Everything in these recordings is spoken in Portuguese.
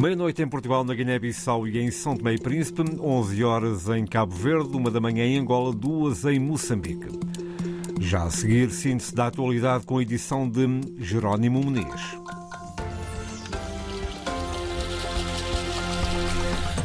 Meia-noite em Portugal, na Guiné-Bissau e em São Tomé e Príncipe, 11 horas em Cabo Verde, uma da manhã em Angola, duas em Moçambique. Já a seguir, síntese da atualidade com a edição de Jerónimo Muniz.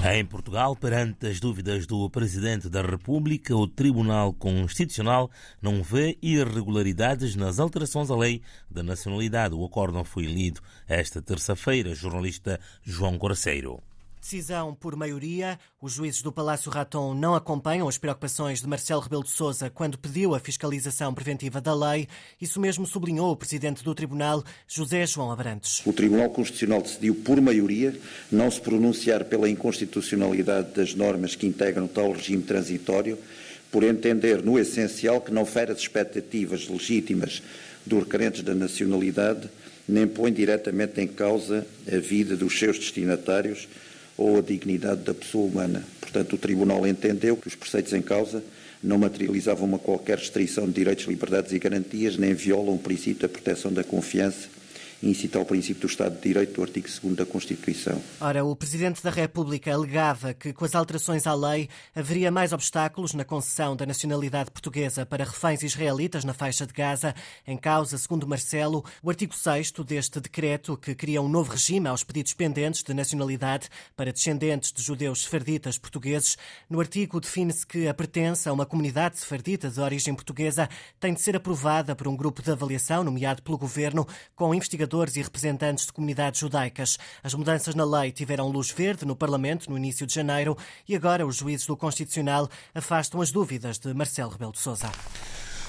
Em Portugal, perante as dúvidas do Presidente da República, o Tribunal Constitucional não vê irregularidades nas alterações à lei da nacionalidade. O acórdão foi lido esta terça-feira. Jornalista João Coraceiro. Decisão por maioria. Os juízes do Palácio Raton não acompanham as preocupações de Marcelo Rebelo de Sousa quando pediu a fiscalização preventiva da lei. Isso mesmo sublinhou o presidente do Tribunal, José João Abrantes. O Tribunal Constitucional decidiu por maioria não se pronunciar pela inconstitucionalidade das normas que integram tal regime transitório, por entender no essencial que não fere as expectativas legítimas dos requerentes da nacionalidade, nem põe diretamente em causa a vida dos seus destinatários ou a dignidade da pessoa humana. Portanto, o Tribunal entendeu que os preceitos em causa não materializavam uma qualquer restrição de direitos, liberdades e garantias, nem violam o princípio da proteção da confiança incita ao princípio do Estado de Direito do artigo 2 da Constituição. Ora, o Presidente da República alegava que com as alterações à lei haveria mais obstáculos na concessão da nacionalidade portuguesa para reféns israelitas na faixa de Gaza. Em causa, segundo Marcelo, o artigo 6 deste decreto que cria um novo regime aos pedidos pendentes de nacionalidade para descendentes de judeus sefarditas portugueses. No artigo define-se que a pertença a uma comunidade sefardita de origem portuguesa tem de ser aprovada por um grupo de avaliação nomeado pelo Governo com investigadores e representantes de comunidades judaicas. As mudanças na lei tiveram luz verde no Parlamento no início de janeiro e agora os juízes do Constitucional afastam as dúvidas de Marcelo Rebelo de Sousa.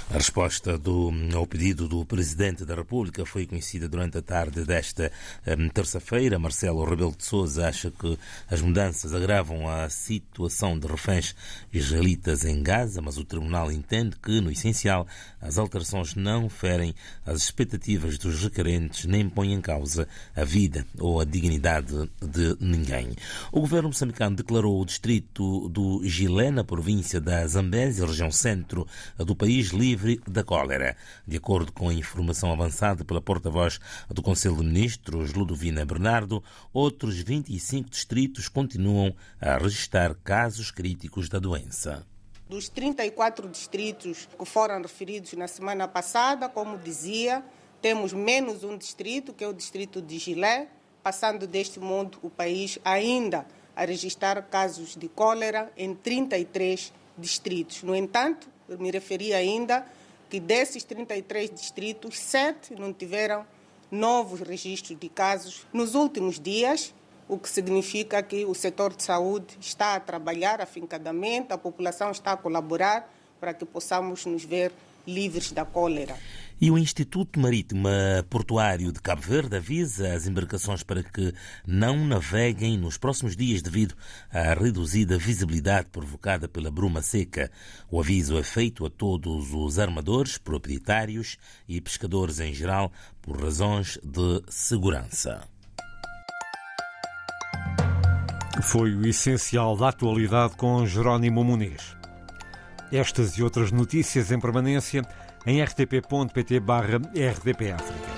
A resposta do, ao pedido do Presidente da República foi conhecida durante a tarde desta um, terça-feira. Marcelo Rebelo de Sousa acha que as mudanças agravam a situação de reféns israelitas em Gaza, mas o Tribunal entende que, no essencial, as alterações não ferem as expectativas dos requerentes nem põem em causa a vida ou a dignidade de ninguém. O governo moçambicano declarou o distrito do Gilé, na província da Zambésia, região centro do país, livre livre da cólera. De acordo com a informação avançada pela porta-voz do Conselho de Ministros, Ludovina Bernardo, outros 25 distritos continuam a registrar casos críticos da doença. Dos 34 distritos que foram referidos na semana passada, como dizia, temos menos um distrito, que é o distrito de Gilé, passando deste mundo o país ainda a registrar casos de cólera em 33 distritos. No entanto, me referi ainda que desses 33 distritos, sete não tiveram novos registros de casos nos últimos dias, o que significa que o setor de saúde está a trabalhar afincadamente, a população está a colaborar para que possamos nos ver livres da cólera. E o Instituto Marítimo Portuário de Cabo Verde avisa as embarcações para que não naveguem nos próximos dias devido à reduzida visibilidade provocada pela bruma seca. O aviso é feito a todos os armadores, proprietários e pescadores em geral por razões de segurança. Foi o essencial da atualidade com Jerónimo Muniz. Estas e outras notícias em permanência em rtp.pt/rdpafrica.